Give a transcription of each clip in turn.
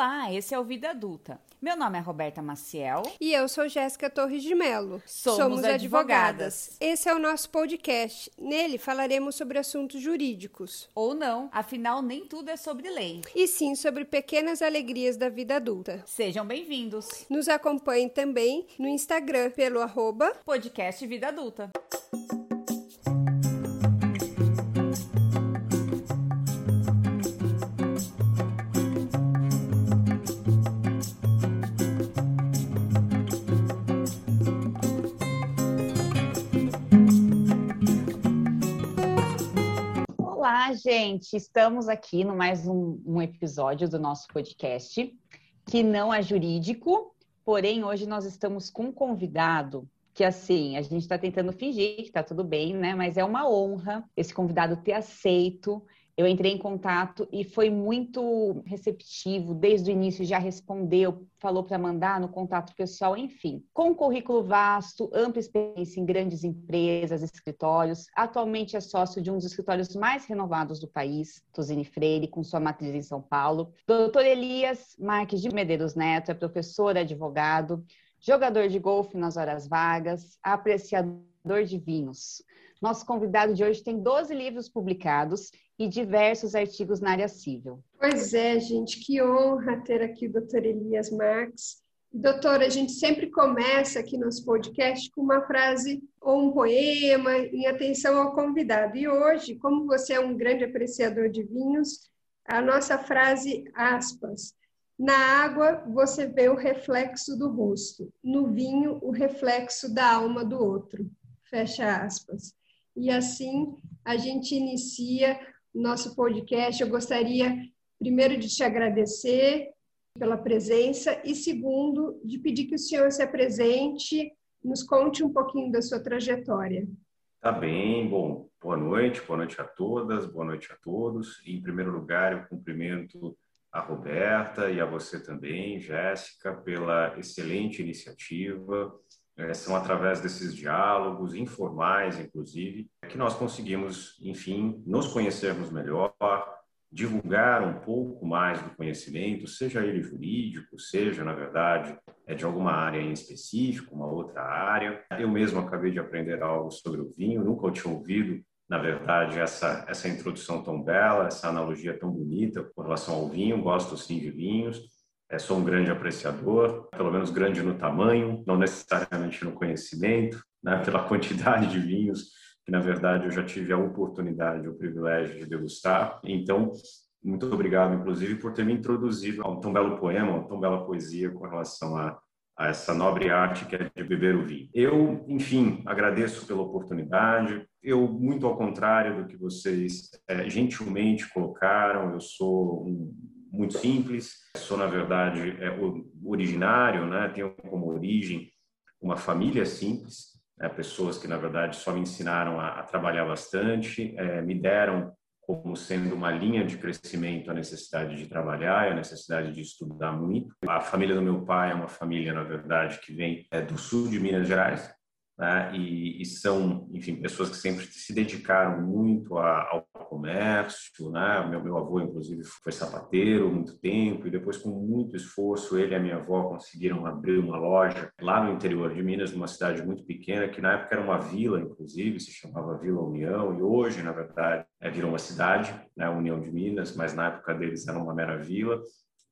Olá, esse é o Vida Adulta. Meu nome é Roberta Maciel. E eu sou Jéssica Torres de Melo. Somos, Somos advogadas. advogadas. Esse é o nosso podcast. Nele falaremos sobre assuntos jurídicos. Ou não, afinal, nem tudo é sobre lei. E sim sobre pequenas alegrias da vida adulta. Sejam bem-vindos. Nos acompanhem também no Instagram pelo arroba podcast Vida Adulta. Gente, estamos aqui no mais um, um, episódio do nosso podcast, que não é jurídico, porém hoje nós estamos com um convidado que, assim, a gente está tentando fingir que está tudo bem, né? Mas é uma honra esse convidado ter aceito eu entrei em contato e foi muito receptivo, desde o início já respondeu, falou para mandar no contato pessoal, enfim. Com um currículo vasto, ampla experiência em grandes empresas, escritórios, atualmente é sócio de um dos escritórios mais renovados do país, Tuzini Freire, com sua matriz em São Paulo. Doutor Elias Marques de Medeiros Neto é professor, advogado, jogador de golfe nas horas vagas, apreciador de vinhos. Nosso convidado de hoje tem 12 livros publicados e diversos artigos na área civil. Pois é, gente, que honra ter aqui o doutor Elias Marques. Doutor, a gente sempre começa aqui nosso podcast com uma frase ou um poema em atenção ao convidado. E hoje, como você é um grande apreciador de vinhos, a nossa frase, aspas, na água você vê o reflexo do rosto, no vinho o reflexo da alma do outro. Fecha aspas. E assim a gente inicia nosso podcast. Eu gostaria, primeiro, de te agradecer pela presença e, segundo, de pedir que o senhor se apresente, nos conte um pouquinho da sua trajetória. Tá bem, bom, boa noite, boa noite a todas, boa noite a todos. Em primeiro lugar, eu cumprimento a Roberta e a você também, Jéssica, pela excelente iniciativa são através desses diálogos informais, inclusive, que nós conseguimos, enfim, nos conhecermos melhor, divulgar um pouco mais do conhecimento, seja ele jurídico, seja, na verdade, é de alguma área em específico, uma outra área. Eu mesmo acabei de aprender algo sobre o vinho, nunca tinha ouvido, na verdade, essa, essa introdução tão bela, essa analogia tão bonita com relação ao vinho, gosto sim de vinhos. É, sou um grande apreciador, pelo menos grande no tamanho, não necessariamente no conhecimento, né, pela quantidade de vinhos que, na verdade, eu já tive a oportunidade, o privilégio de degustar. Então, muito obrigado, inclusive, por ter me introduzido a um tão belo poema, uma tão bela poesia com relação a, a essa nobre arte que é de beber o vinho. Eu, enfim, agradeço pela oportunidade. Eu, muito ao contrário do que vocês é, gentilmente colocaram, eu sou um muito simples. Sou, na verdade, é, originário, né? tenho como origem uma família simples, né? pessoas que, na verdade, só me ensinaram a, a trabalhar bastante, é, me deram como sendo uma linha de crescimento a necessidade de trabalhar e a necessidade de estudar muito. A família do meu pai é uma família, na verdade, que vem é, do sul de Minas Gerais, né? e, e, são, enfim, pessoas que sempre se dedicaram muito a, ao comércio, né? Meu, meu avô, inclusive, foi sapateiro muito tempo e depois, com muito esforço, ele e a minha avó conseguiram abrir uma loja lá no interior de Minas, numa cidade muito pequena, que na época era uma vila, inclusive, se chamava Vila União e hoje, na verdade, é, virou uma cidade, né? União de Minas, mas na época deles era uma mera vila.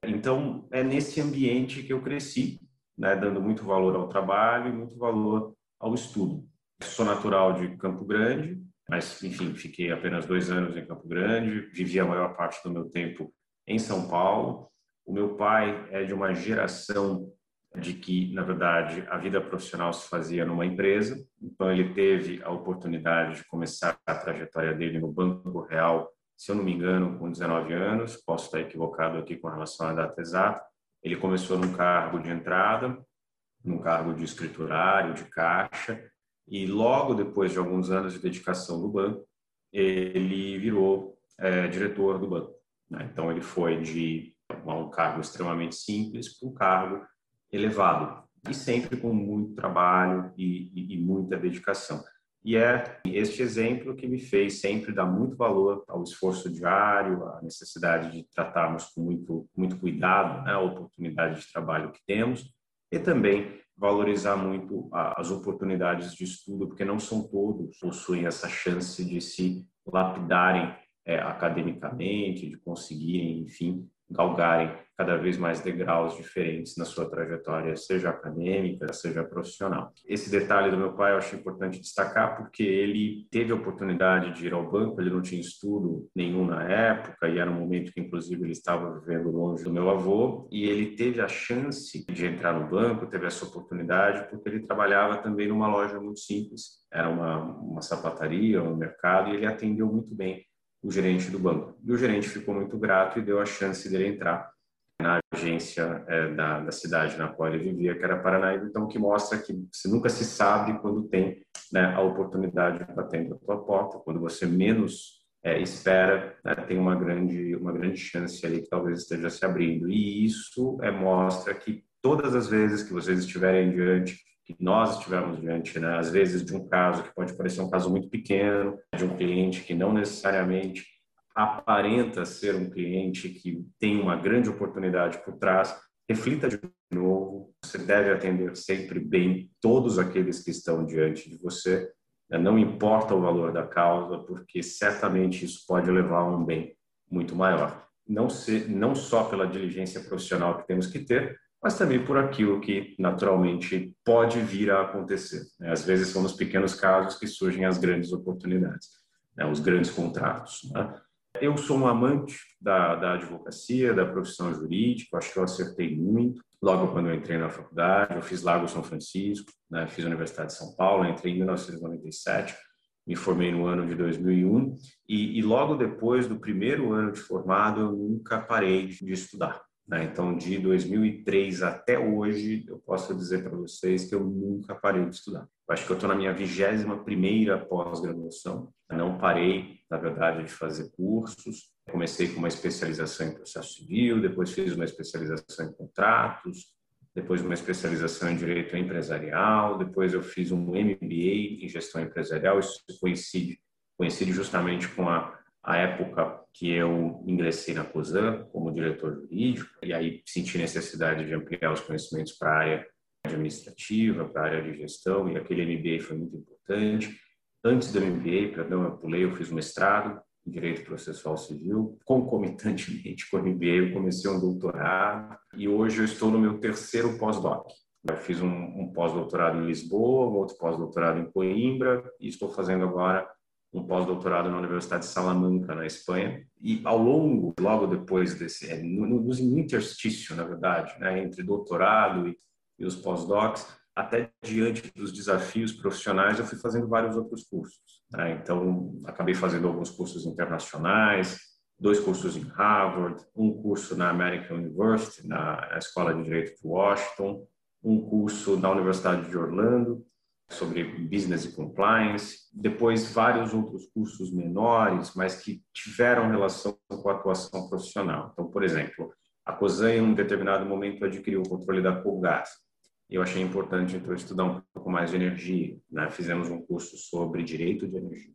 Então, é nesse ambiente que eu cresci, né? Dando muito valor ao trabalho e muito valor ao estudo. Sou natural de Campo Grande, mas, enfim, fiquei apenas dois anos em Campo Grande, vivi a maior parte do meu tempo em São Paulo. O meu pai é de uma geração de que, na verdade, a vida profissional se fazia numa empresa, então ele teve a oportunidade de começar a trajetória dele no Banco Real, se eu não me engano, com 19 anos, posso estar equivocado aqui com relação à data exata. Ele começou num cargo de entrada, num cargo de escriturário, de caixa, e logo depois de alguns anos de dedicação no banco, ele virou é, diretor do banco. Né? Então, ele foi de um cargo extremamente simples para um cargo elevado, e sempre com muito trabalho e, e, e muita dedicação. E é este exemplo que me fez sempre dar muito valor ao esforço diário, à necessidade de tratarmos com muito, muito cuidado né, a oportunidade de trabalho que temos e também valorizar muito as oportunidades de estudo, porque não são todos possuem essa chance de se lapidarem é, academicamente, de conseguirem, enfim, galgarem cada vez mais degraus diferentes na sua trajetória, seja acadêmica, seja profissional. Esse detalhe do meu pai eu acho importante destacar porque ele teve a oportunidade de ir ao banco, ele não tinha estudo nenhum na época e era um momento que inclusive ele estava vivendo longe do meu avô e ele teve a chance de entrar no banco, teve essa oportunidade porque ele trabalhava também numa loja muito simples, era uma, uma sapataria, um mercado e ele atendeu muito bem o gerente do banco. E o gerente ficou muito grato e deu a chance dele entrar na agência é, da, da, cidade na qual ele vivia, que era Paranaíba, então que mostra que você nunca se sabe quando tem né, a oportunidade batendo a tua porta, quando você menos é, espera, né, tem uma grande uma grande chance ali que talvez esteja se abrindo. E isso é, mostra que todas as vezes que vocês estiverem diante que nós estivemos diante, né, às vezes, de um caso que pode parecer um caso muito pequeno, de um cliente que não necessariamente aparenta ser um cliente que tem uma grande oportunidade por trás, reflita de novo. Você deve atender sempre bem todos aqueles que estão diante de você, né? não importa o valor da causa, porque certamente isso pode levar a um bem muito maior. Não, se, não só pela diligência profissional que temos que ter, mas também por aquilo que naturalmente pode vir a acontecer. Né? Às vezes são nos pequenos casos que surgem as grandes oportunidades, né? os grandes contratos. Né? Eu sou um amante da, da advocacia, da profissão jurídica, acho que eu acertei muito. Logo quando eu entrei na faculdade, eu fiz Lago São Francisco, né? fiz a Universidade de São Paulo, entrei em 1997, me formei no ano de 2001 e, e logo depois do primeiro ano de formado eu nunca parei de estudar. Né? Então, de 2003 até hoje, eu posso dizer para vocês que eu nunca parei de estudar. Eu acho que eu estou na minha vigésima primeira pós-graduação. Não parei, na verdade, de fazer cursos. Comecei com uma especialização em processo civil, depois fiz uma especialização em contratos, depois uma especialização em direito empresarial, depois eu fiz um MBA em gestão empresarial. Isso coincide, coincide justamente com a a época que eu ingressei na COSAN como diretor jurídico, e aí senti necessidade de ampliar os conhecimentos para a área administrativa, para a área de gestão, e aquele MBA foi muito importante. Antes do MBA, perdão, eu pulei, eu fiz mestrado em Direito Processual Civil. Concomitantemente com o MBA, eu comecei um doutorado, e hoje eu estou no meu terceiro pós-doc. Eu fiz um, um pós-doutorado em Lisboa, um outro pós-doutorado em Coimbra, e estou fazendo agora um pós-doutorado na Universidade de Salamanca, na Espanha. E ao longo, logo depois desse, é, no, no, no interstício, na verdade, né, entre doutorado e, e os pós-docs, até diante dos desafios profissionais, eu fui fazendo vários outros cursos. Né? Então, acabei fazendo alguns cursos internacionais, dois cursos em Harvard, um curso na American University, na, Escola de Direito de Washington, um curso na Universidade de Orlando, sobre business e compliance, depois vários outros cursos menores, mas que tiveram relação com a atuação profissional. Então, por exemplo, a COSAN em um determinado momento adquiriu o controle da Colgás. Eu achei importante então estudar um pouco mais de energia, né? Fizemos um curso sobre direito de energia.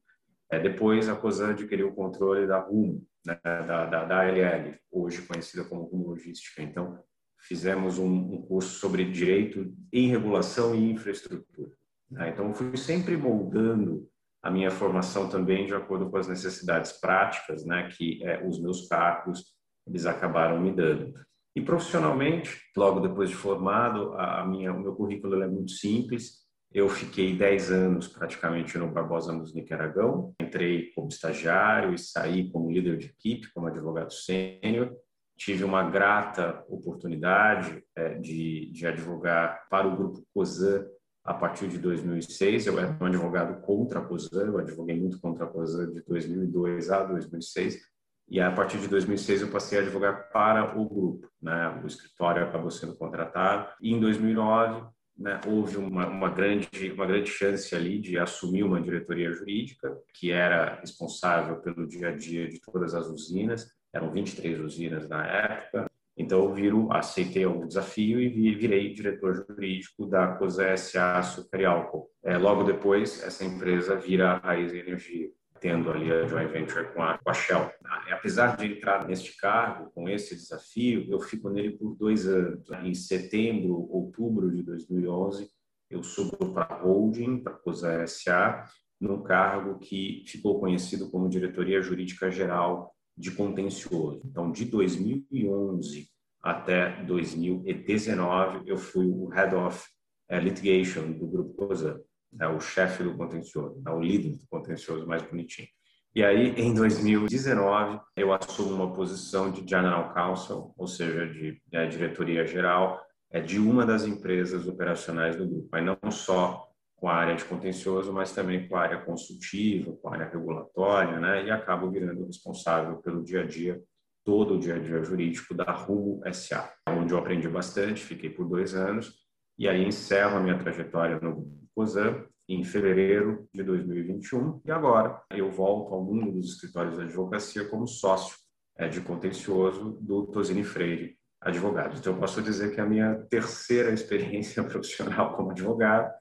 É, depois a COSAN adquiriu o controle da Rumo, né? da, da, da ALL, hoje conhecida como Rumo Logística. Então, fizemos um, um curso sobre direito em regulação e infraestrutura. Né? Então, fui sempre moldando a minha formação também de acordo com as necessidades práticas né, que é, os meus cargos eles acabaram me dando. E profissionalmente, logo depois de formado, a minha, o meu currículo é muito simples. Eu fiquei 10 anos praticamente no Barbosa Musnick Aragão. Entrei como estagiário e saí como líder de equipe, como advogado sênior. Tive uma grata oportunidade é, de, de advogar para o grupo COSAN a partir de 2006. Eu era um advogado contra a COSAN, eu advoguei muito contra a COSAN de 2002 a 2006. E a partir de 2006 eu passei a advogar para o grupo, né? O escritório acabou sendo contratado. E em 2009 né, houve uma, uma, grande, uma grande chance ali de assumir uma diretoria jurídica, que era responsável pelo dia a dia de todas as usinas, eram 23 usinas na época, Então, eu viro, aceitei o desafio e virei diretor jurídico da COSA SA Álcool. É, logo depois, essa empresa vira a Raiz Energia, tendo ali a joint venture com a, com a Shell. Apesar de entrar neste cargo, com esse desafio, eu fico nele por dois anos. Em setembro, outubro de 2011, eu subo para a holding, para a COSA SA, num cargo que ficou conhecido como Diretoria Jurídica Geral de contencioso. Então, de 2011 até 2019, eu fui o Head of eh, Litigation do Grupo COSA, é o chefe do contencioso, é o líder do contencioso mais bonitinho. E aí, em 2019, eu assumo uma posição de General Counsel, ou seja, de é, diretoria geral, é de uma das empresas operacionais do grupo, mas não só com a área de contencioso, mas também com a área consultiva, com a área regulatória, né? E acabo virando responsável pelo dia a dia, todo o dia a dia jurídico da Rumo SA, onde eu aprendi bastante, fiquei por dois anos, e aí encerro a minha trajetória no COSAM em fevereiro de 2021, e agora eu volto ao mundo dos escritórios de advocacia como sócio é, de contencioso do Tosini Freire Advogados. Então, eu posso dizer que é a minha terceira experiência profissional como advogado,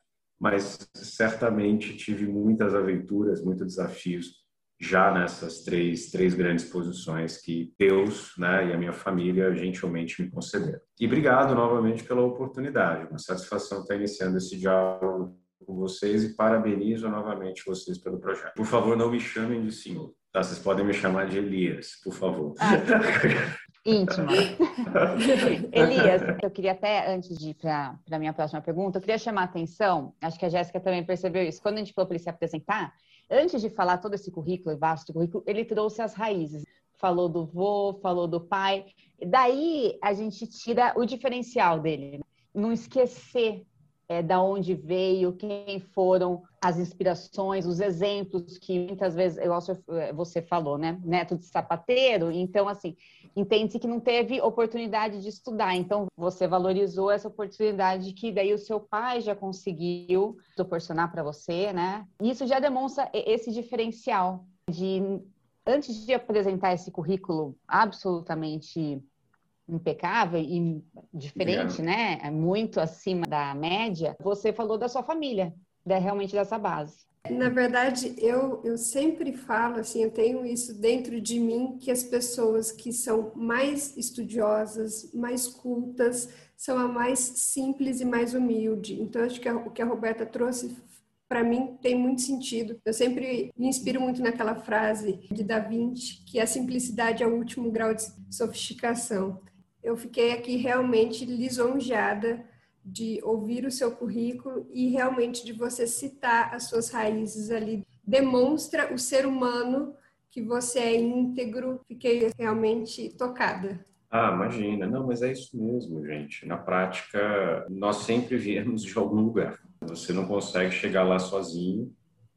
mas certamente tive muitas aventuras, muitos desafios já nessas três, três grandes posições que Deus né, e a minha família gentilmente me concederam. E obrigado novamente pela oportunidade. Uma satisfação estar iniciando esse diálogo com vocês e parabenizo novamente vocês pelo projeto. Por favor, não me chamem de senhor. Tá? Vocês podem me chamar de Elias, por favor. Ah, íntima. Elias, eu queria até, antes de ir para a minha próxima pergunta, eu queria chamar a atenção, acho que a Jéssica também percebeu isso, quando a gente falou para ele se apresentar, antes de falar todo esse currículo, vasto currículo, ele trouxe as raízes. Falou do vô, falou do pai. Daí a gente tira o diferencial dele. Não esquecer é, da onde veio, quem foram as inspirações, os exemplos que muitas vezes, é, você falou, né? Neto de sapateiro, então, assim, entende-se que não teve oportunidade de estudar, então você valorizou essa oportunidade que daí o seu pai já conseguiu proporcionar para você, né? Isso já demonstra esse diferencial de, antes de apresentar esse currículo absolutamente impecável e diferente, Obrigado. né? É muito acima da média. Você falou da sua família, da, realmente dessa base. Na verdade, eu, eu sempre falo, assim, eu tenho isso dentro de mim, que as pessoas que são mais estudiosas, mais cultas, são a mais simples e mais humilde. Então, acho que a, o que a Roberta trouxe para mim tem muito sentido. Eu sempre me inspiro muito naquela frase de Da Vinci, que a simplicidade é o último grau de sofisticação eu fiquei aqui realmente lisonjeada de ouvir o seu currículo e realmente de você citar as suas raízes ali. Demonstra o ser humano que você é íntegro. Fiquei realmente tocada. Ah, imagina. Não, mas é isso mesmo, gente. Na prática, nós sempre viemos de algum lugar. Você não consegue chegar lá sozinho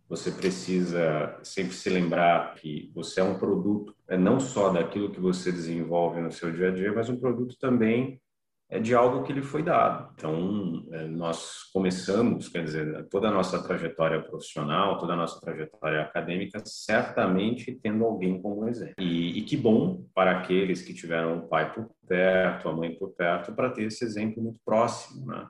você precisa sempre se lembrar que você é um produto, é não só daquilo que você desenvolve no seu dia a dia, mas um produto também é de algo que lhe foi dado. Então, é, nós começamos, quer dizer, toda a nossa trajetória profissional, toda a nossa trajetória acadêmica, certamente tendo alguém como exemplo. E, e que bom para aqueles que tiveram o pai por perto, a mãe por perto, para ter esse exemplo muito próximo, né?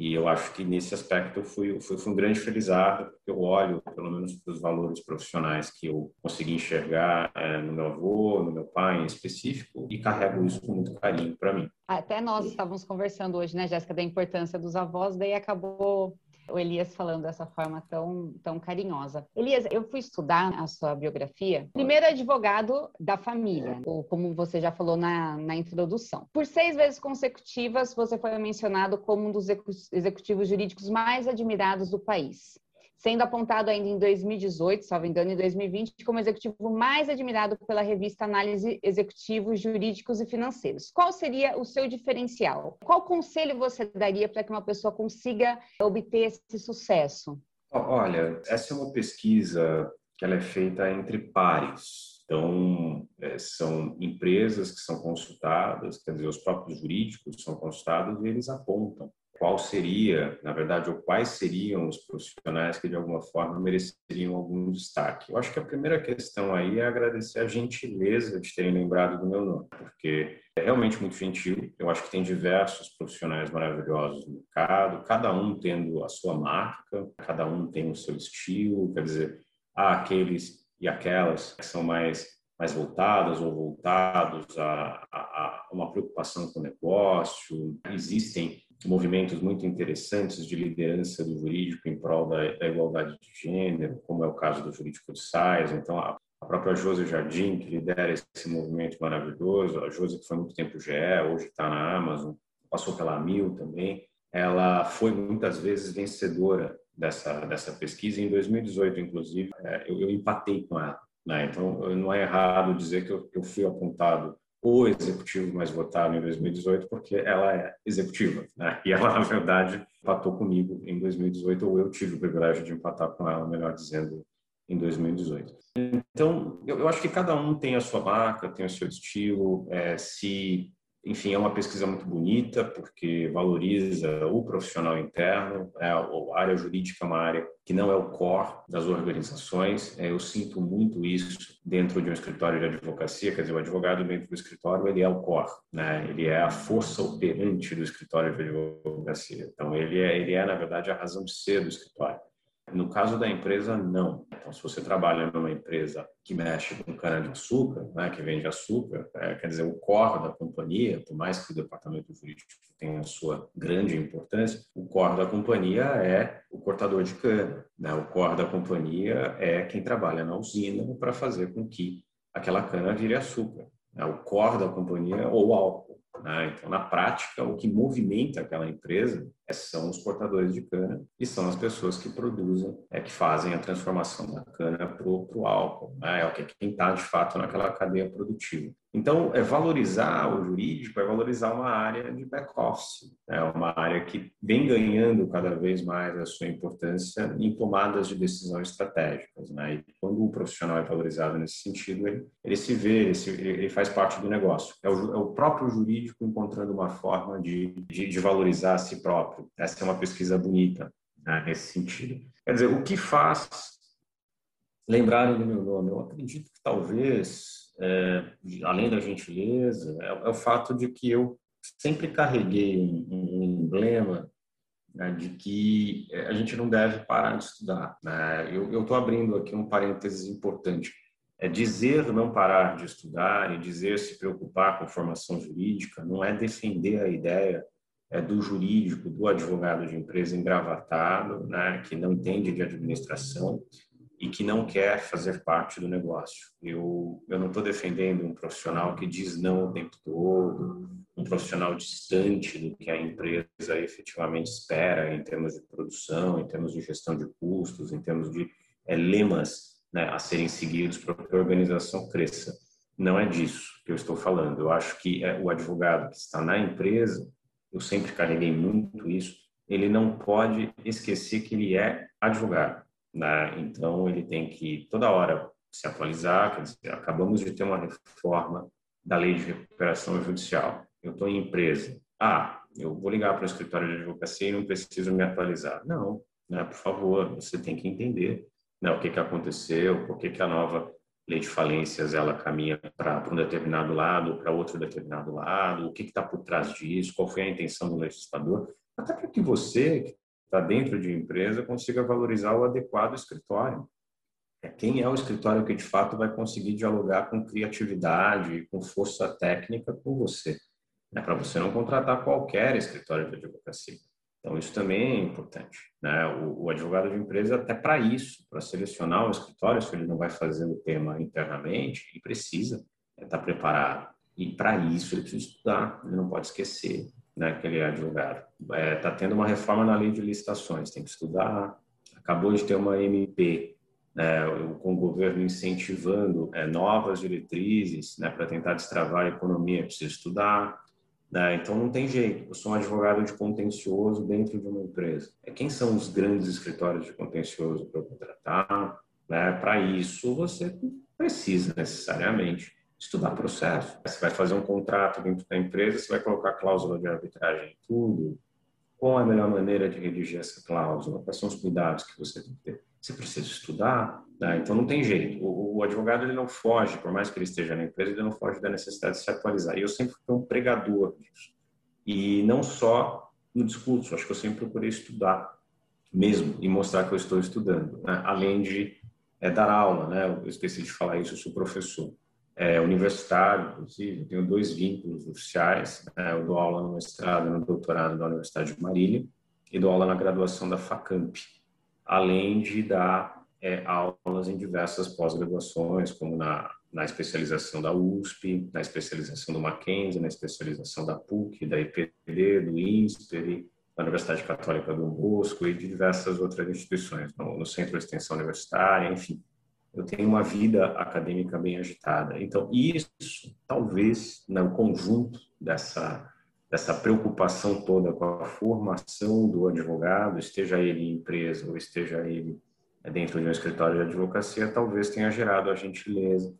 E eu acho que nesse aspecto eu fui, fui, fui um grande felizardo, porque eu olho, pelo menos, para os valores profissionais que eu consegui enxergar é, no meu avô, no meu pai em específico, e carrego isso com muito carinho para mim. Até nós estávamos conversando hoje, né, Jéssica, da importância dos avós, daí acabou o Elias falando dessa forma tão, tão carinhosa. Elias, eu fui estudar a sua biografia. Primeiro advogado da família, ou como você já falou na, na introdução. Por seis vezes consecutivas, você foi mencionado como um dos executivos jurídicos mais admirados do país sendo apontado ainda em 2018, salvo engano, em 2020, como executivo mais admirado pela revista Análise Executivos Jurídicos e Financeiros. Qual seria o seu diferencial? Qual conselho você daria para que uma pessoa consiga obter esse sucesso? Olha, essa é uma pesquisa que ela é feita entre pares. Então, é, são empresas que são consultadas, quer dizer, os próprios jurídicos são consultados e eles apontam qual seria, na verdade, ou quais seriam os profissionais que de alguma forma mereceriam algum destaque. Eu acho que a primeira questão aí é agradecer a gentileza de terem lembrado do meu nome, porque é realmente muito gentil. Eu acho que tem diversos profissionais maravilhosos no mercado, cada um tendo a sua marca, cada um tem o seu estilo, quer dizer, há aqueles e aquelas que são mais mais voltadas ou voltados a, a, a uma preocupação com o negócio. Existem movimentos muito interessantes de liderança do jurídico em prol da, da igualdade de gênero, como é o caso do jurídico de SAIS. Então, a, a própria Josi Jardim, que lidera esse movimento maravilhoso, a Josi que foi muito tempo GE, hoje está na Amazon, passou pela Mil também, ela foi muitas vezes vencedora dessa, dessa pesquisa. Em 2018, inclusive, é, eu, eu empatei com ela. Né? Então, não é errado dizer que eu, eu fui apontado o executivo mais votado em 2018, porque ela é executiva, né? E ela, na verdade, empatou comigo em 2018, ou eu tive o privilégio de empatar com ela, melhor dizendo, em 2018. Então, eu, acho que cada um tem a sua marca, tem o seu estilo. É, se enfim, é uma pesquisa muito bonita, porque valoriza o profissional interno. É, a área jurídica é uma área que não é o core das organizações. É, eu sinto muito isso dentro de um escritório de advocacia, quer dizer, o advogado dentro do escritório, ele é o core, né? ele é a força operante do escritório de advocacia. Então, ele é, ele é, na verdade, a razão de ser do escritório. No caso da empresa, não. Então, se você trabalha numa empresa que mexe com cana-de-açúcar, né, que vende açúcar, é, quer dizer, o core da companhia, por mais que o departamento jurídico tenha a sua grande importância, o core da companhia é o cortador de cana. Né? O core da companhia é quem trabalha na usina para fazer com que aquela cana vire açúcar. Né? O core da companhia ou álcool. Né? Então, na prática, o que movimenta aquela empresa é, são os cortadores de cana e são as pessoas que produzem, é que fazem a transformação da cana para o álcool. Né? É que quem está, de fato, naquela cadeia produtiva. Então, é valorizar o jurídico, é valorizar uma área de back-office, é né? uma área que vem ganhando cada vez mais a sua importância em tomadas de decisão estratégicas. Né? E quando o profissional é valorizado nesse sentido, ele, ele se vê, ele, se, ele, faz parte do negócio. É o, é o, próprio jurídico encontrando uma forma de, de, de valorizar a si próprio. Essa é uma pesquisa bonita né? nesse sentido. Quer dizer, o que faz lembrarem do meu nome? Eu acredito que talvez é, além da gentileza, é, é, o fato de que eu sempre carreguei um, um emblema né, de que é, a gente não deve parar de estudar. Né? Eu estou abrindo aqui um parênteses importante. É dizer não parar de estudar e dizer se preocupar com formação jurídica não é defender a ideia é, do jurídico, do advogado de empresa engravatado, né, que não entende de administração e que não quer fazer parte do negócio. Eu, eu não estou defendendo um profissional que diz não o tempo todo, um profissional distante do que a empresa efetivamente espera em termos de produção, em termos de gestão de custos, em termos de é, lemas né, a serem seguidos para que a organização cresça. Não é disso que eu estou falando. Eu acho que é, o advogado que está na empresa, eu sempre carreguei muito isso, ele não pode esquecer que ele é advogado né? Então, ele tem que toda hora se atualizar. Quer dizer, acabamos de ter uma reforma da lei de recuperação judicial. Eu estou em empresa. Ah, eu vou ligar para o escritório de advocacia e não preciso me atualizar. Não, né? por favor, você tem que entender né, o que, que aconteceu, por que, que a nova lei de falências ela caminha para um determinado lado, para outro determinado lado, o que está por trás disso, qual foi a intenção do legislador, até para que você, que está dentro de empresa consiga valorizar o adequado escritório. É quem é o escritório que de fato vai conseguir dialogar com criatividade, com força técnica com você, né? para você não contratar qualquer escritório de advocacia. Então isso também é importante, né? O, o advogado de empresa até para isso, para selecionar um escritório, se ele não vai fazer o tema internamente, ele precisa estar tá preparado. E para isso ele precisa estudar, ele não pode esquecer né, que ele é advogado. Está é, tá tendo uma reforma na lei de licitações, tem que estudar. Acabou de ter uma MP né, com o governo incentivando é, novas diretrizes né, para tentar destravar a economia, precisa estudar. Né, então não tem jeito. Eu sou um advogado de contencioso dentro de uma empresa. É, quem são os grandes escritórios de contencioso para contratar? Né? Para isso você precisa necessariamente estudar processo. Você vai fazer um contrato dentro da empresa, você vai colocar cláusula de arbitragem em tudo. qual é a melhor maneira de redigir essa cláusula, quais são os cuidados que você tem que ter. Você precisa estudar, né? então não tem jeito. O, o, advogado ele não foge, por mais que ele esteja na empresa, ele não foge da necessidade de se atualizar. E eu sempre fui um pregador disso. E não só no discurso, acho que eu sempre procurei estudar mesmo e mostrar que eu estou estudando, né? além de é, dar aula, né? Eu esqueci de falar isso, eu sou professor é, universitário, inclusive, tenho dois vínculos oficiais, né? eu dou aula no mestrado no doutorado da Universidade de Marília e dou aula na graduação da FACAMP, além de dar é, aulas em diversas pós-graduações, como na, na especialização da USP, na especialização do Mackenzie, na especialização da PUC, da IPD, do INSPER, da Universidade Católica do Bosco e de diversas outras instituições, no, no Centro de Extensão Universitária, enfim eu tenho uma vida acadêmica bem agitada. Então, isso, talvez, no conjunto dessa, dessa preocupação toda com a formação do advogado, esteja ele em empresa ou esteja ele dentro de um escritório de advocacia, talvez tenha gerado a gentileza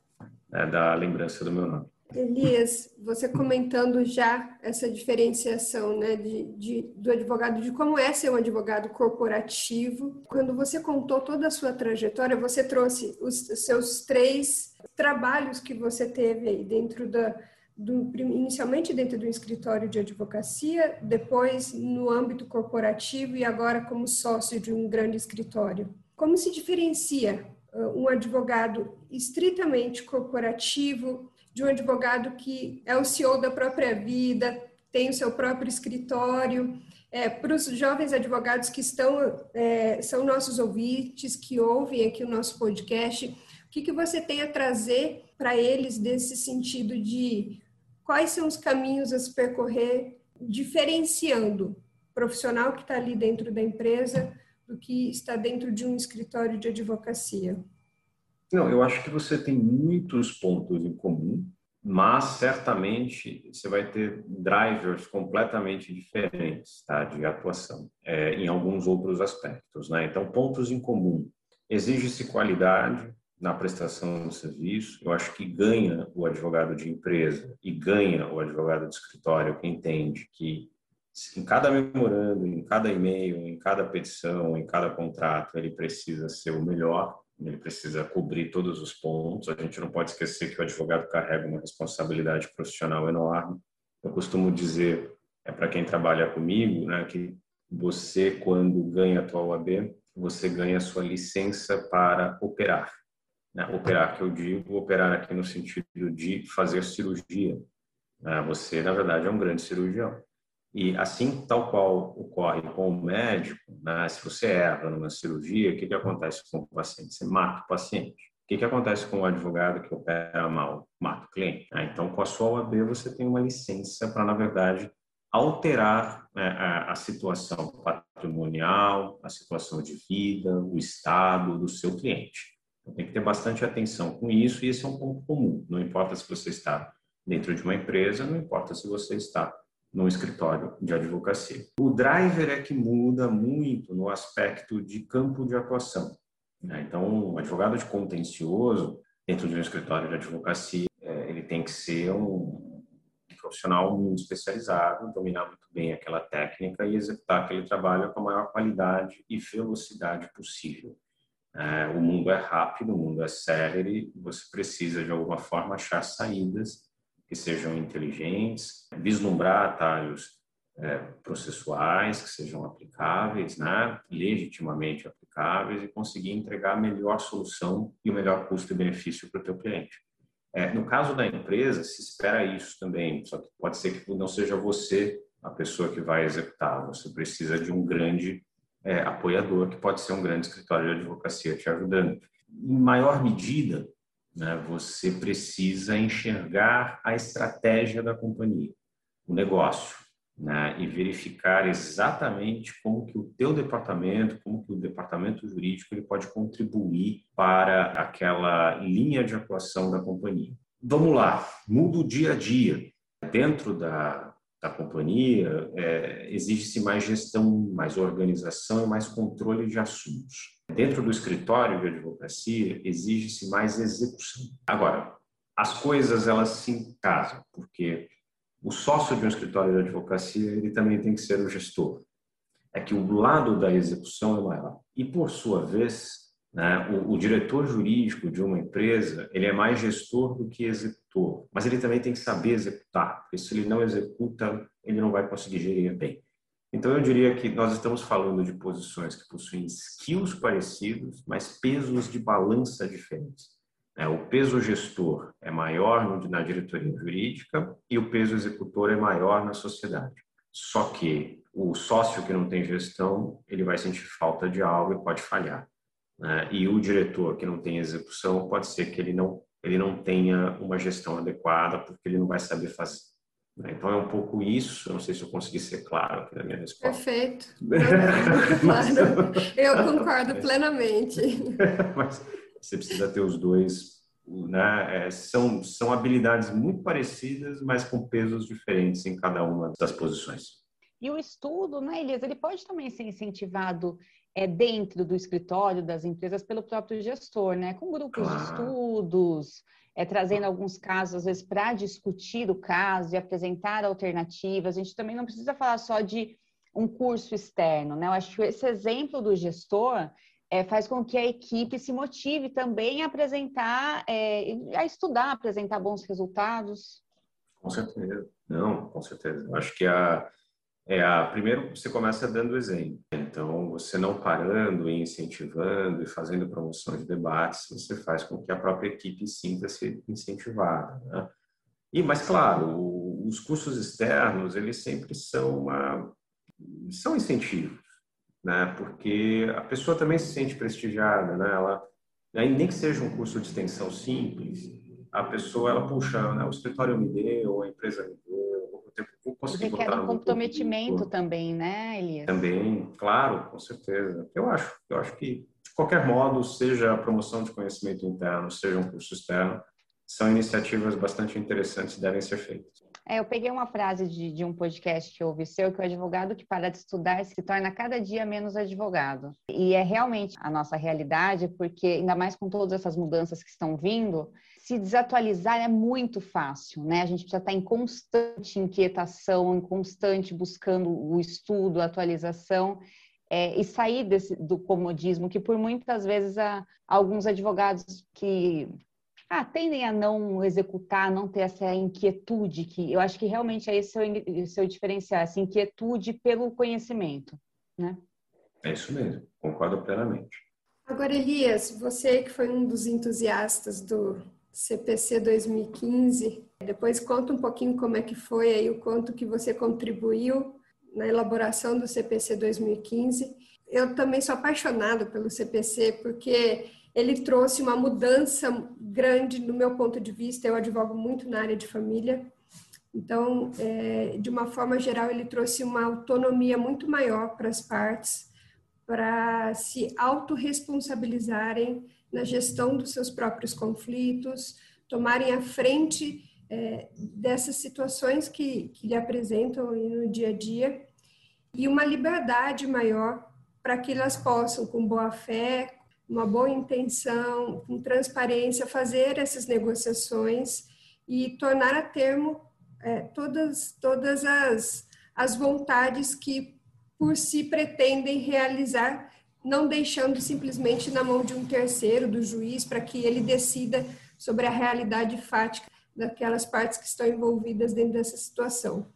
né, da lembrança do meu nome. Elias, você comentando já essa diferenciação né, de, de, do advogado, de como é ser um advogado corporativo. Quando você contou toda a sua trajetória, você trouxe os seus três trabalhos que você teve aí dentro da, do, inicialmente dentro do escritório de advocacia, depois no âmbito corporativo e agora como sócio de um grande escritório. Como se diferencia um advogado estritamente corporativo de um advogado que é o CEO da própria vida, tem o seu próprio escritório. É, para os jovens advogados que estão, é, são nossos ouvintes, que ouvem aqui o nosso podcast, o que, que você tem a trazer para eles desse sentido de quais são os caminhos a se percorrer, diferenciando o profissional que está ali dentro da empresa do que está dentro de um escritório de advocacia? Não, eu acho que você tem muitos pontos em comum, mas certamente você vai ter drivers completamente diferentes tá, de atuação é, em alguns outros aspectos. Né? Então, pontos em comum. Exige-se qualidade na prestação do serviço. Eu acho que ganha o advogado de empresa e ganha o advogado de escritório que entende que em cada memorando, em cada e-mail, em cada petição, em cada contrato, ele precisa ser o melhor ele precisa cobrir todos os pontos. A gente não pode esquecer que o advogado carrega uma responsabilidade profissional enorme. Eu costumo dizer, é para quem trabalha comigo, né, que você, quando ganha a tua OAB, você ganha a sua licença para operar. Né? Operar, que eu digo, operar aqui no sentido de fazer cirurgia. Né? Você, na verdade, é um grande cirurgião. E assim, tal qual ocorre com o médico, né, se você erra numa cirurgia, o que, que acontece com o paciente? Você mata o paciente. O que, que acontece com o advogado que opera mal? Mata o cliente. Né? Então, com a sua OAB, você tem uma licença para, na verdade, alterar né, a, a situação patrimonial, a situação de vida, o estado do seu cliente. Então, tem que ter bastante atenção com isso, e esse é um ponto comum. Não importa se você está dentro de uma empresa, não importa se você está no escritório de advocacia. O driver é que muda muito no aspecto de campo de atuação. Né? Então, um advogado de contencioso, dentro de um escritório de advocacia, é, ele tem que ser um profissional muito especializado, dominar muito bem aquela técnica e executar aquele trabalho com a maior qualidade e velocidade possível. É, o mundo é rápido, o mundo é célere, você precisa de alguma forma achar saídas que sejam inteligentes, vislumbrar atalhos é, processuais que sejam aplicáveis, né, legitimamente aplicáveis e conseguir entregar a melhor solução e o melhor custo e benefício para o teu cliente. É, no caso da empresa, se espera isso também, só que pode ser que não seja você a pessoa que vai executar, você precisa de um grande é, apoiador, que pode ser um grande escritório de advocacia te ajudando. Em maior medida, né? Você precisa enxergar a estratégia da companhia, o negócio, né? e verificar exatamente como que o teu departamento, como que o departamento jurídico ele pode contribuir para aquela linha de atuação da companhia. Vamos lá, muda o dia a dia. Dentro da, da companhia, é, exige-se mais gestão, mais organização e mais controle de assuntos. Dentro do escritório de advocacia, exige-se mais execução. Agora, as coisas elas se encasam, porque o sócio de um escritório de advocacia ele também tem que ser o gestor. é que o lado da execução é maior. E, por sua vez, né, o, o, diretor jurídico de uma empresa, ele é mais gestor do que executor, mas ele também tem que saber executar, porque se ele não executa, ele não vai conseguir gerir bem. Então, eu diria que nós estamos falando de posições que possuem skills parecidos, mas pesos de balança diferentes. É, o peso gestor é maior na diretoria jurídica e o peso executor é maior na sociedade. Só que o sócio que não tem gestão, ele vai sentir falta de algo e pode falhar. Né? E o diretor que não tem execução, pode ser que ele não, ele não tenha uma gestão adequada, porque ele não vai saber fazer. Né? Então é um pouco isso. Eu não sei se eu consegui ser claro aqui na minha resposta. Perfeito. claro. Eu concordo plenamente. Mas você precisa ter os dois. Né? É, são, são habilidades muito parecidas, mas com pesos diferentes em cada uma das posições. E o estudo, né, Elias, ele pode também ser incentivado é, dentro do escritório das empresas pelo próprio gestor, né? Com grupos de estudos, é, trazendo alguns casos, às vezes, para discutir o caso e apresentar alternativas. A gente também não precisa falar só de um curso externo, né? Eu acho que esse exemplo do gestor é, faz com que a equipe se motive também a apresentar, é, a estudar, a apresentar bons resultados. Com certeza. Não, com certeza. Eu acho que a, é a, primeiro você começa dando exemplo. Então, você não parando e incentivando e fazendo promoção de debates, você faz com que a própria equipe sinta-se incentivada. Né? E, mas, claro, o, os cursos externos, eles sempre são, uma, são incentivos né? Porque a pessoa também se sente prestigiada, né? Ela, nem que seja um curso de extensão simples, a pessoa ela puxa, né? O escritório me deu, a empresa me deu, vou conseguir Requer um comprometimento também, né, Elias? Também, claro, com certeza. Eu acho, eu acho que de qualquer modo, seja a promoção de conhecimento interno, seja um curso externo, são iniciativas bastante interessantes e devem ser feitas. É, eu peguei uma frase de, de, um podcast que eu ouvi seu, que o advogado que para de estudar se torna cada dia menos advogado. E é realmente a nossa realidade, porque ainda mais com todas essas mudanças que estão vindo, se desatualizar é muito fácil, né? A gente precisa estar em constante inquietação, em constante buscando o estudo, a atualização. É, e sair desse, do comodismo, que por muitas vezes há alguns advogados que ah, tendem a não executar, não ter essa inquietude, que eu acho que realmente é esse o seu diferencial, essa inquietude pelo conhecimento, né? É isso mesmo, concordo plenamente. Agora, Elias, você que foi um dos entusiastas do CPC 2015, depois conta um pouquinho como é que foi aí, o quanto que você contribuiu na elaboração do CPC 2015. Eu também sou apaixonada pelo CPC, porque ele trouxe uma mudança grande no meu ponto de vista. Eu advogo muito na área de família, então, é, de uma forma geral, ele trouxe uma autonomia muito maior para as partes, para se autorresponsabilizarem na gestão dos seus próprios conflitos, tomarem a frente é, dessas situações que, que lhe apresentam no dia a dia, e uma liberdade maior para que elas possam, com boa fé, uma boa intenção, com transparência, fazer essas negociações e tornar a termo é, todas, todas as, as vontades que por si pretendem realizar, não deixando simplesmente na mão de um terceiro, do juiz, para que ele decida sobre a realidade fática daquelas partes que estão envolvidas dentro dessa situação.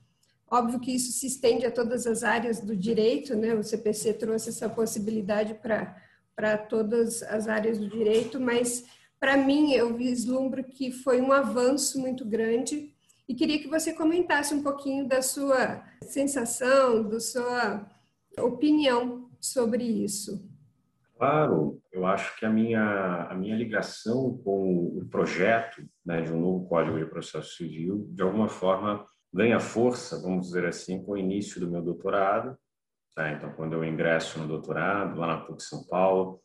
Óbvio que isso se estende a todas as áreas do direito, né? O CPC trouxe essa possibilidade para todas as áreas do direito, mas para mim eu vislumbro que foi um avanço muito grande e queria que você comentasse um pouquinho da sua sensação, da sua opinião sobre isso. Claro, eu acho que a minha, a minha ligação com o projeto né, de um novo Código de Processo Civil, de alguma forma, ganha força, vamos dizer assim, com o início do meu doutorado, Tá? Então, quando eu ingresso no doutorado, lá na PUC São Paulo,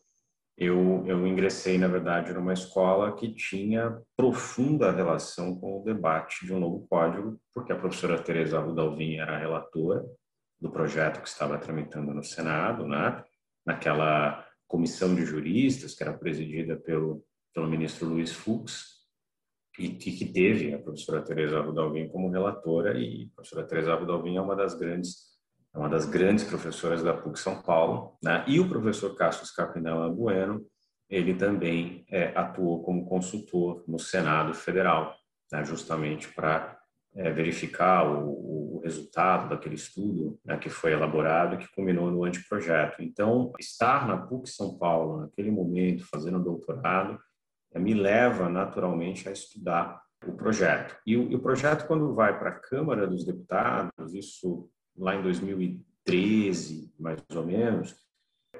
eu, eu ingressei, na verdade, numa escola que tinha profunda relação com o debate de um novo código, porque a professora Teresa Rudalvin era relatora do projeto que estava tramitando no Senado, né? naquela comissão de juristas que era presidida pelo, pelo ministro Luiz Fux, e que teve a professora Teresa Rudalvin como relatora, e a professora Teresa Rudalvin é uma das grandes é uma das grandes professoras da PUC São Paulo, né? e o professor Cassius Capinella Bueno, ele também é, atuou como consultor no Senado Federal, né? justamente para é, verificar o, o, resultado daquele estudo né, que foi elaborado e que culminou no anteprojeto. Então, estar na PUC São Paulo, naquele momento, fazendo doutorado, é, me leva naturalmente a estudar o projeto. E o, e o projeto, quando vai para a Câmara dos Deputados, isso lá em 2013, mais ou menos,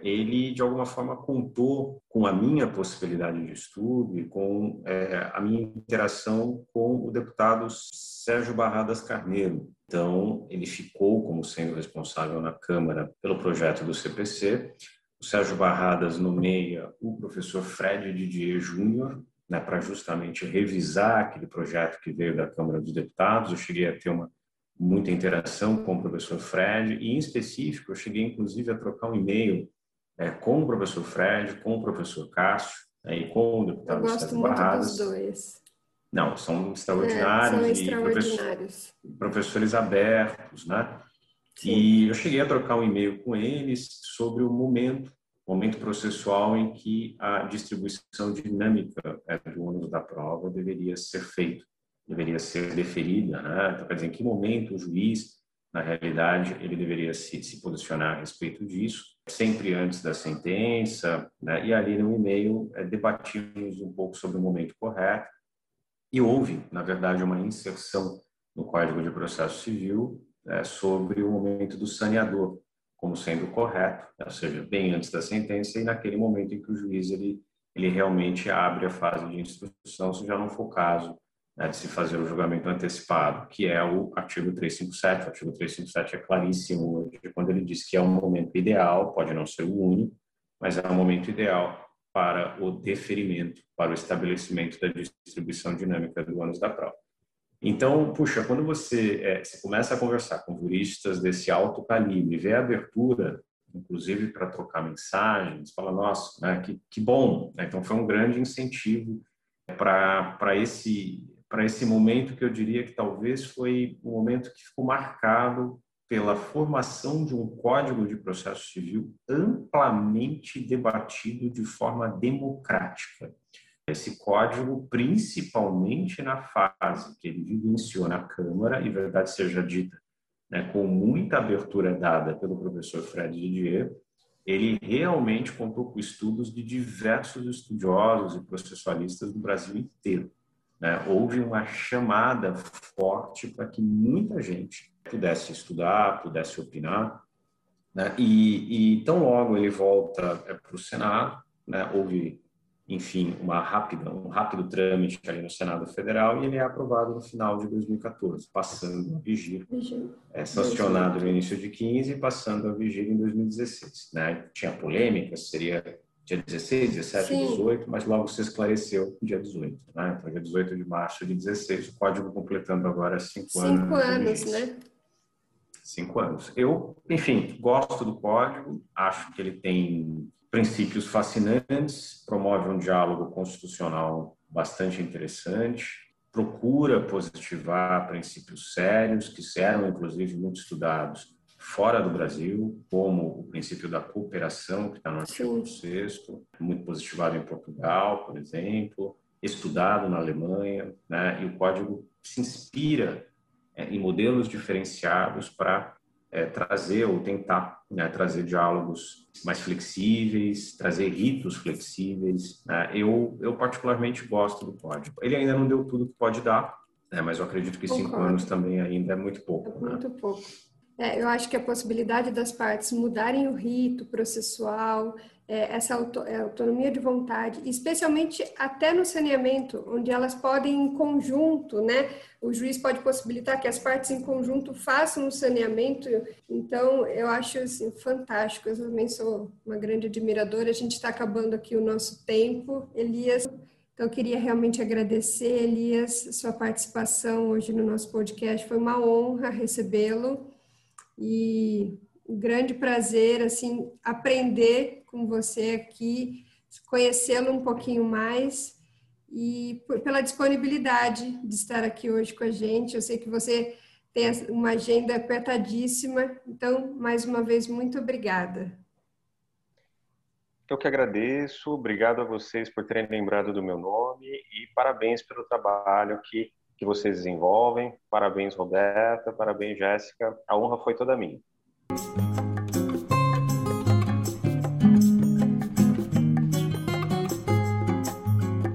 ele de alguma forma contou com a minha possibilidade de estudo e com é, a minha interação com o deputado Sérgio Barradas Carneiro. Então, ele ficou como sendo responsável na Câmara pelo projeto do CPC. O Sérgio Barradas nomeia o professor Fred Didier Júnior né, para justamente revisar aquele projeto que veio da Câmara dos Deputados. Eu cheguei a ter uma muita interação com o professor Fred e, em específico, eu cheguei inclusive a trocar um e-mail é, com o professor Fred, com o professor Cássio né, e com o deputado gosto muito Barradas. dos dois. Não, são extraordinários, é, são extraordinários. E professores abertos, né? Sim. E eu cheguei a trocar um e-mail com eles sobre o momento, momento processual em que a distribuição dinâmica é, do ônus da prova deveria ser feita, deveria ser deferida, né? Então, quer dizer, em que momento o juiz, na realidade, ele deveria se, se posicionar a respeito disso sempre antes da sentença, né? e ali no e-mail é, debatimos um pouco sobre o momento correto, e houve, na verdade, uma inserção no Código de Processo Civil é, sobre o momento do saneador como sendo correto, ou seja, bem antes da sentença e naquele momento em que o juiz ele, ele realmente abre a fase de instrução, se já não for o caso né, de se fazer o julgamento antecipado, que é o artigo 357. O artigo 357 é claríssimo quando ele diz que é um momento ideal, pode não ser o único, mas é um momento ideal para o deferimento, para o estabelecimento da distribuição dinâmica do ônus da prova. Então, puxa, quando você, é, você começa a conversar com juristas desse alto calibre, vê a abertura, inclusive para trocar mensagens, fala, nossa, né, que, que bom. Né? Então, foi um grande incentivo para esse para esse momento que eu diria que talvez foi o momento que ficou marcado pela formação de um código de processo civil amplamente debatido de forma democrática. Esse código, principalmente na fase que ele vivenciou na Câmara, e verdade seja dita, né, com muita abertura dada pelo professor Fred Didier, ele realmente contou com estudos de diversos estudiosos e processualistas do Brasil inteiro. Né? Houve uma chamada forte para que muita gente pudesse estudar, pudesse opinar. Né? E, e tão logo ele volta é, para o Senado, né? houve, enfim, uma rápida, um rápido trâmite ali no Senado Federal e ele é aprovado no final de 2014, passando a vigir, é, sancionado no início de 15 e passando a vigir em 2016. Né? Tinha polêmica, seria dia 16, 17, Sim. 18, mas logo se esclareceu dia 18. Né? Então, dia 18 de março de 16, o código completando agora cinco, anos. Cinco anos, né? Cinco anos. Eu, enfim, gosto do código, acho que ele tem princípios fascinantes, promove um diálogo constitucional bastante interessante, procura positivar princípios sérios, que eram, inclusive, muito estudados fora do Brasil, como o princípio da cooperação, que está no artigo 6 muito positivado em Portugal, por exemplo, estudado na Alemanha, né? e o código se inspira é, em modelos diferenciados para é, trazer ou tentar né, trazer diálogos mais flexíveis, trazer ritos flexíveis. Né? Eu, eu particularmente gosto do código. Ele ainda não deu tudo que pode dar, né? mas eu acredito que Concordo. cinco anos também ainda é muito pouco. É muito né? pouco. É, eu acho que a possibilidade das partes mudarem o rito processual, é, essa auto, é, autonomia de vontade, especialmente até no saneamento, onde elas podem em conjunto, né? O juiz pode possibilitar que as partes em conjunto façam o saneamento. Então, eu acho assim, fantástico. Eu também sou uma grande admiradora. A gente está acabando aqui o nosso tempo, Elias. Então, eu queria realmente agradecer, Elias, sua participação hoje no nosso podcast. Foi uma honra recebê-lo e um grande prazer assim aprender com você aqui, conhecê-lo um pouquinho mais e pela disponibilidade de estar aqui hoje com a gente. Eu sei que você tem uma agenda apertadíssima, então mais uma vez muito obrigada. Eu que agradeço, obrigado a vocês por terem lembrado do meu nome e parabéns pelo trabalho que que vocês desenvolvem. Parabéns, Roberta, parabéns, Jéssica. A honra foi toda minha.